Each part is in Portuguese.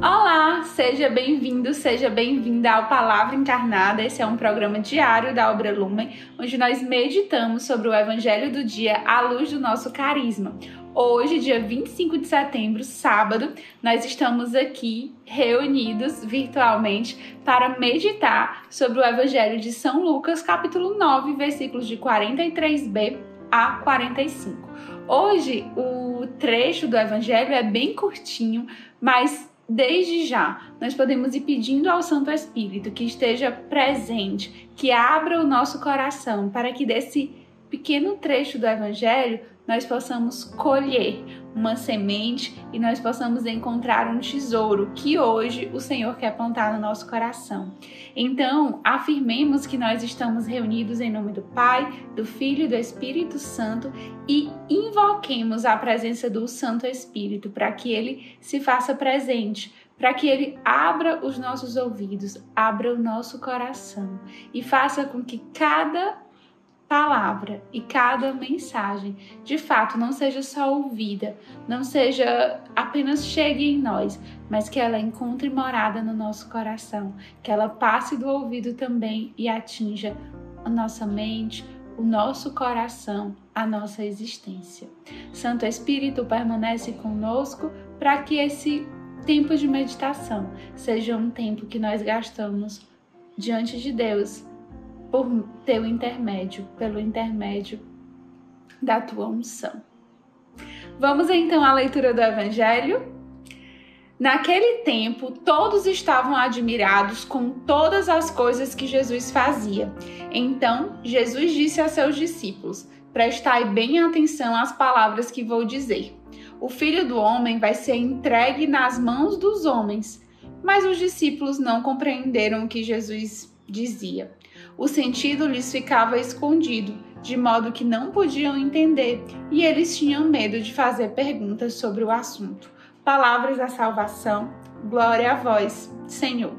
Olá, seja bem-vindo, seja bem-vinda ao Palavra Encarnada. Esse é um programa diário da obra Lumen, onde nós meditamos sobre o Evangelho do dia à luz do nosso carisma. Hoje, dia 25 de setembro, sábado, nós estamos aqui reunidos virtualmente para meditar sobre o Evangelho de São Lucas, capítulo 9, versículos de 43b a 45. Hoje, o trecho do Evangelho é bem curtinho, mas Desde já, nós podemos ir pedindo ao Santo Espírito que esteja presente, que abra o nosso coração para que desse pequeno trecho do Evangelho nós possamos colher uma semente e nós possamos encontrar um tesouro que hoje o Senhor quer plantar no nosso coração. Então, afirmemos que nós estamos reunidos em nome do Pai, do Filho e do Espírito Santo e invoquemos a presença do Santo Espírito para que ele se faça presente para que Ele abra os nossos ouvidos, abra o nosso coração e faça com que cada palavra e cada mensagem de fato não seja só ouvida, não seja apenas chegue em nós, mas que ela encontre morada no nosso coração, que ela passe do ouvido também e atinja a nossa mente, o nosso coração, a nossa existência. Santo Espírito permanece conosco para que esse tempo de meditação seja um tempo que nós gastamos diante de Deus por teu intermédio, pelo intermédio da tua unção. Vamos então à leitura do Evangelho. Naquele tempo, todos estavam admirados com todas as coisas que Jesus fazia. Então, Jesus disse a seus discípulos: Prestai bem atenção às palavras que vou dizer. O filho do homem vai ser entregue nas mãos dos homens. Mas os discípulos não compreenderam o que Jesus dizia o sentido lhes ficava escondido, de modo que não podiam entender, e eles tinham medo de fazer perguntas sobre o assunto. Palavras da salvação, glória a vós, Senhor.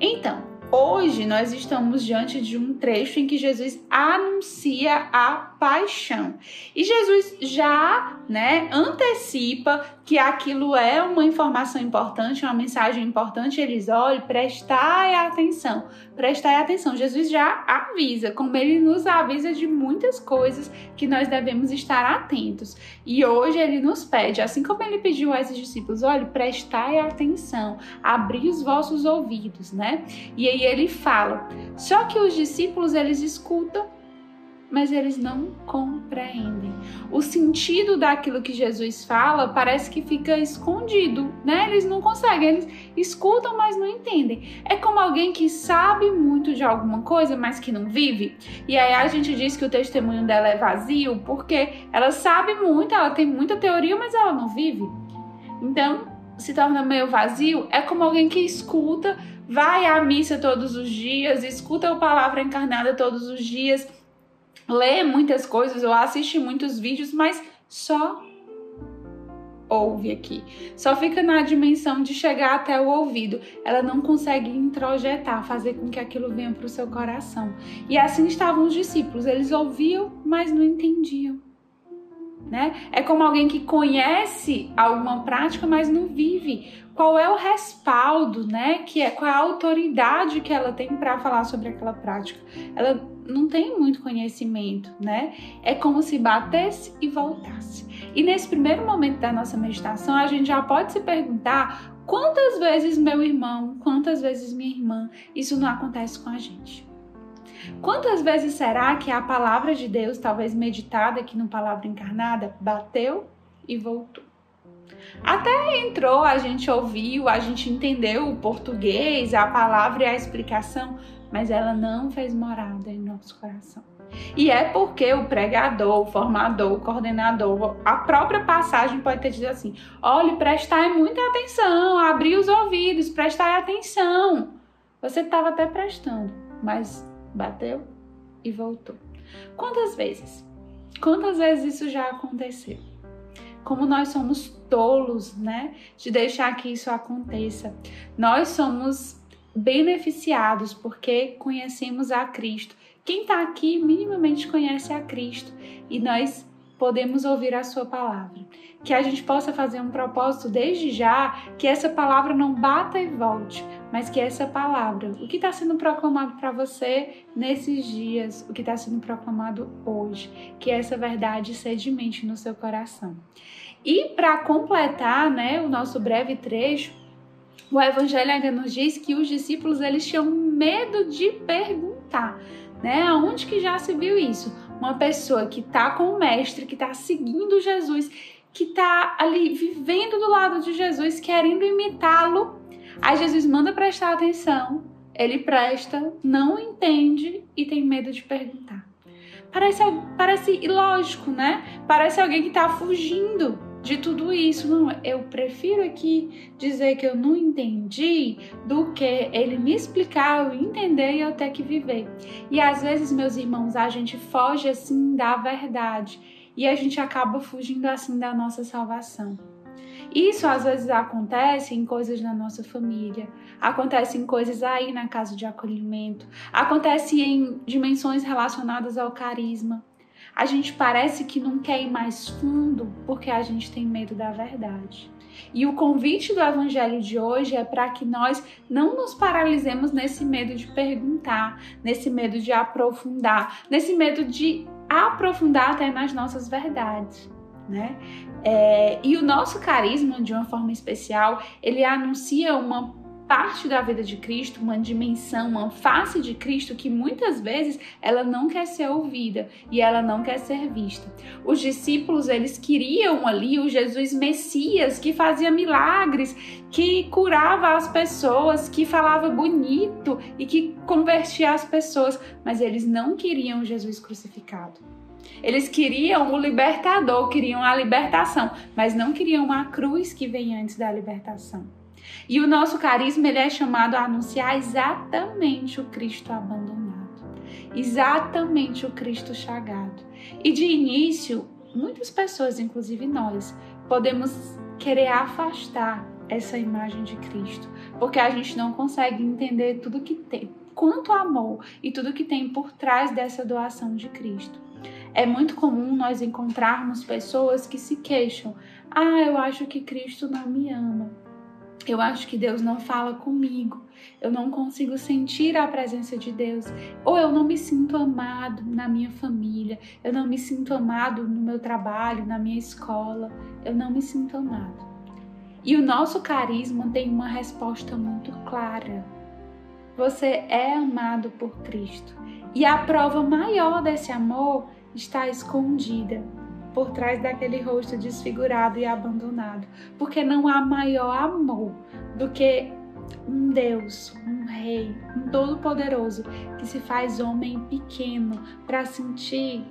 Então, Hoje nós estamos diante de um trecho em que Jesus anuncia a paixão. E Jesus já, né, antecipa que aquilo é uma informação importante, uma mensagem importante. Eles olhem, prestai atenção, prestai atenção. Jesus já avisa, como ele nos avisa de muitas coisas que nós devemos estar atentos. E hoje ele nos pede, assim como ele pediu a esses discípulos, olhe, prestai atenção, abri os vossos ouvidos, né? E aí ele fala. Só que os discípulos eles escutam, mas eles não compreendem. O sentido daquilo que Jesus fala parece que fica escondido, né? Eles não conseguem, eles escutam, mas não entendem. É como alguém que sabe muito de alguma coisa, mas que não vive. E aí a gente diz que o testemunho dela é vazio porque ela sabe muito, ela tem muita teoria, mas ela não vive. Então, se torna meio vazio, é como alguém que escuta, vai à missa todos os dias, escuta a palavra encarnada todos os dias, lê muitas coisas ou assiste muitos vídeos, mas só ouve aqui. Só fica na dimensão de chegar até o ouvido. Ela não consegue introjetar, fazer com que aquilo venha para o seu coração. E assim estavam os discípulos. Eles ouviam, mas não entendiam né? É como alguém que conhece alguma prática, mas não vive. Qual é o respaldo, né? Que é qual é a autoridade que ela tem para falar sobre aquela prática? Ela não tem muito conhecimento, né? É como se batesse e voltasse. E nesse primeiro momento da nossa meditação, a gente já pode se perguntar quantas vezes meu irmão, quantas vezes minha irmã, isso não acontece com a gente. Quantas vezes será que a palavra de Deus, talvez meditada aqui no Palavra Encarnada, bateu e voltou? Até entrou, a gente ouviu, a gente entendeu o português, a palavra e a explicação, mas ela não fez morada em nosso coração. E é porque o pregador, o formador, o coordenador, a própria passagem pode ter dito assim: olhe, prestai muita atenção, abri os ouvidos, prestai atenção. Você estava até prestando, mas bateu e voltou. Quantas vezes? Quantas vezes isso já aconteceu? Como nós somos tolos, né, de deixar que isso aconteça. Nós somos beneficiados porque conhecemos a Cristo. Quem está aqui minimamente conhece a Cristo e nós podemos ouvir a Sua palavra. Que a gente possa fazer um propósito desde já, que essa palavra não bata e volte, mas que essa palavra, o que está sendo proclamado para você nesses dias, o que está sendo proclamado hoje, que essa verdade sedimente no seu coração. E para completar, né, o nosso breve trecho, o Evangelho ainda nos diz que os discípulos eles tinham medo de perguntar, né? Aonde que já se viu isso? Uma pessoa que está com o mestre, que está seguindo Jesus, que está ali vivendo do lado de Jesus, querendo imitá-lo. Aí Jesus manda prestar atenção, ele presta, não entende e tem medo de perguntar. Parece, parece ilógico, né? Parece alguém que está fugindo de tudo isso. Não, eu prefiro aqui dizer que eu não entendi do que ele me explicar, eu entender e eu ter que viver. E às vezes, meus irmãos, a gente foge assim da verdade e a gente acaba fugindo assim da nossa salvação. Isso às vezes acontece em coisas na nossa família, acontece em coisas aí na casa de acolhimento, acontece em dimensões relacionadas ao carisma a gente parece que não quer ir mais fundo porque a gente tem medo da verdade. E o convite do evangelho de hoje é para que nós não nos paralisemos nesse medo de perguntar, nesse medo de aprofundar, nesse medo de aprofundar até nas nossas verdades. Né? É, e o nosso carisma, de uma forma especial, ele anuncia uma parte da vida de Cristo, uma dimensão, uma face de Cristo que muitas vezes ela não quer ser ouvida e ela não quer ser vista. Os discípulos, eles queriam ali o Jesus Messias que fazia milagres, que curava as pessoas, que falava bonito e que convertia as pessoas, mas eles não queriam Jesus crucificado. Eles queriam o libertador, queriam a libertação, mas não queriam a cruz que vem antes da libertação. E o nosso carisma ele é chamado a anunciar exatamente o Cristo abandonado, exatamente o Cristo chagado. E de início, muitas pessoas, inclusive nós, podemos querer afastar essa imagem de Cristo, porque a gente não consegue entender tudo que tem, quanto amor e tudo que tem por trás dessa doação de Cristo. É muito comum nós encontrarmos pessoas que se queixam: "Ah, eu acho que Cristo não me ama". Eu acho que Deus não fala comigo. Eu não consigo sentir a presença de Deus. Ou eu não me sinto amado na minha família. Eu não me sinto amado no meu trabalho, na minha escola. Eu não me sinto amado. E o nosso carisma tem uma resposta muito clara. Você é amado por Cristo. E a prova maior desse amor está escondida por trás daquele rosto desfigurado e abandonado, porque não há maior amor do que um Deus, um Rei, um Todo-Poderoso que se faz homem pequeno para sentir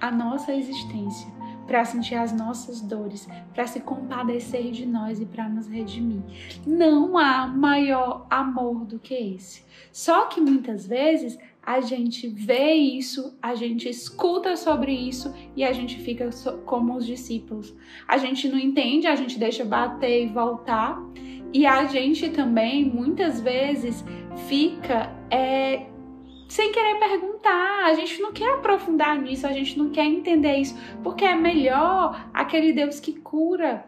a nossa existência, para sentir as nossas dores, para se compadecer de nós e para nos redimir. Não há maior amor do que esse. Só que muitas vezes a gente vê isso, a gente escuta sobre isso e a gente fica como os discípulos. A gente não entende, a gente deixa bater e voltar. E a gente também, muitas vezes, fica é, sem querer perguntar. A gente não quer aprofundar nisso, a gente não quer entender isso, porque é melhor aquele Deus que cura,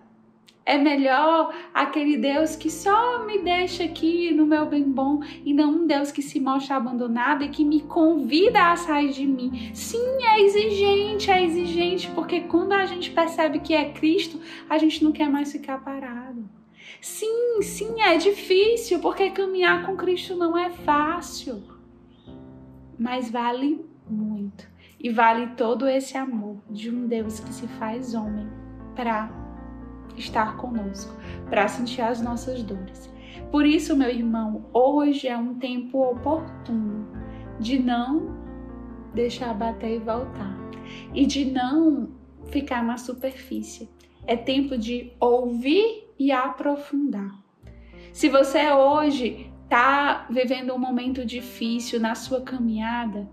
é melhor aquele Deus que só me deixa aqui no meu bem bom e não um Deus que se mostra abandonado e que me convida a sair de mim. Sim, é exigente, é exigente, porque quando a gente percebe que é Cristo, a gente não quer mais ficar parado. Sim, sim, é difícil, porque caminhar com Cristo não é fácil. Mas vale muito. E vale todo esse amor de um Deus que se faz homem para estar conosco, para sentir as nossas dores. Por isso, meu irmão, hoje é um tempo oportuno de não deixar bater e voltar e de não ficar na superfície. É tempo de ouvir e aprofundar. Se você hoje está vivendo um momento difícil na sua caminhada,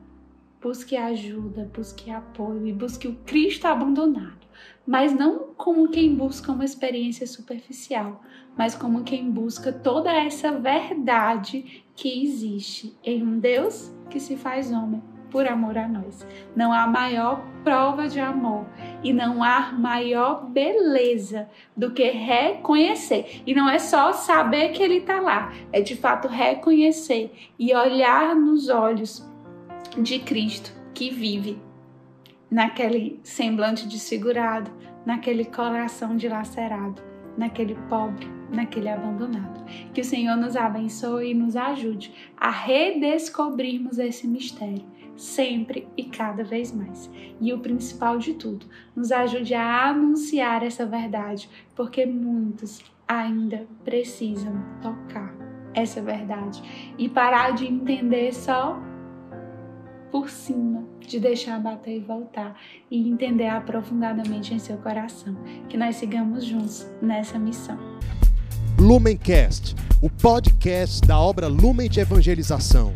busque ajuda, busque apoio e busque o Cristo abandonado. Mas não como quem busca uma experiência superficial, mas como quem busca toda essa verdade que existe em um Deus que se faz homem por amor a nós. Não há maior prova de amor e não há maior beleza do que reconhecer. E não é só saber que ele está lá, é de fato reconhecer e olhar nos olhos de Cristo que vive naquele semblante desfigurado, naquele coração dilacerado, naquele pobre, naquele abandonado. Que o Senhor nos abençoe e nos ajude a redescobrirmos esse mistério sempre e cada vez mais. E o principal de tudo, nos ajude a anunciar essa verdade, porque muitos ainda precisam tocar essa verdade e parar de entender só por cima, de deixar bater e voltar e entender aprofundadamente em seu coração. Que nós sigamos juntos nessa missão. Lumencast, o podcast da obra Lumen de Evangelização.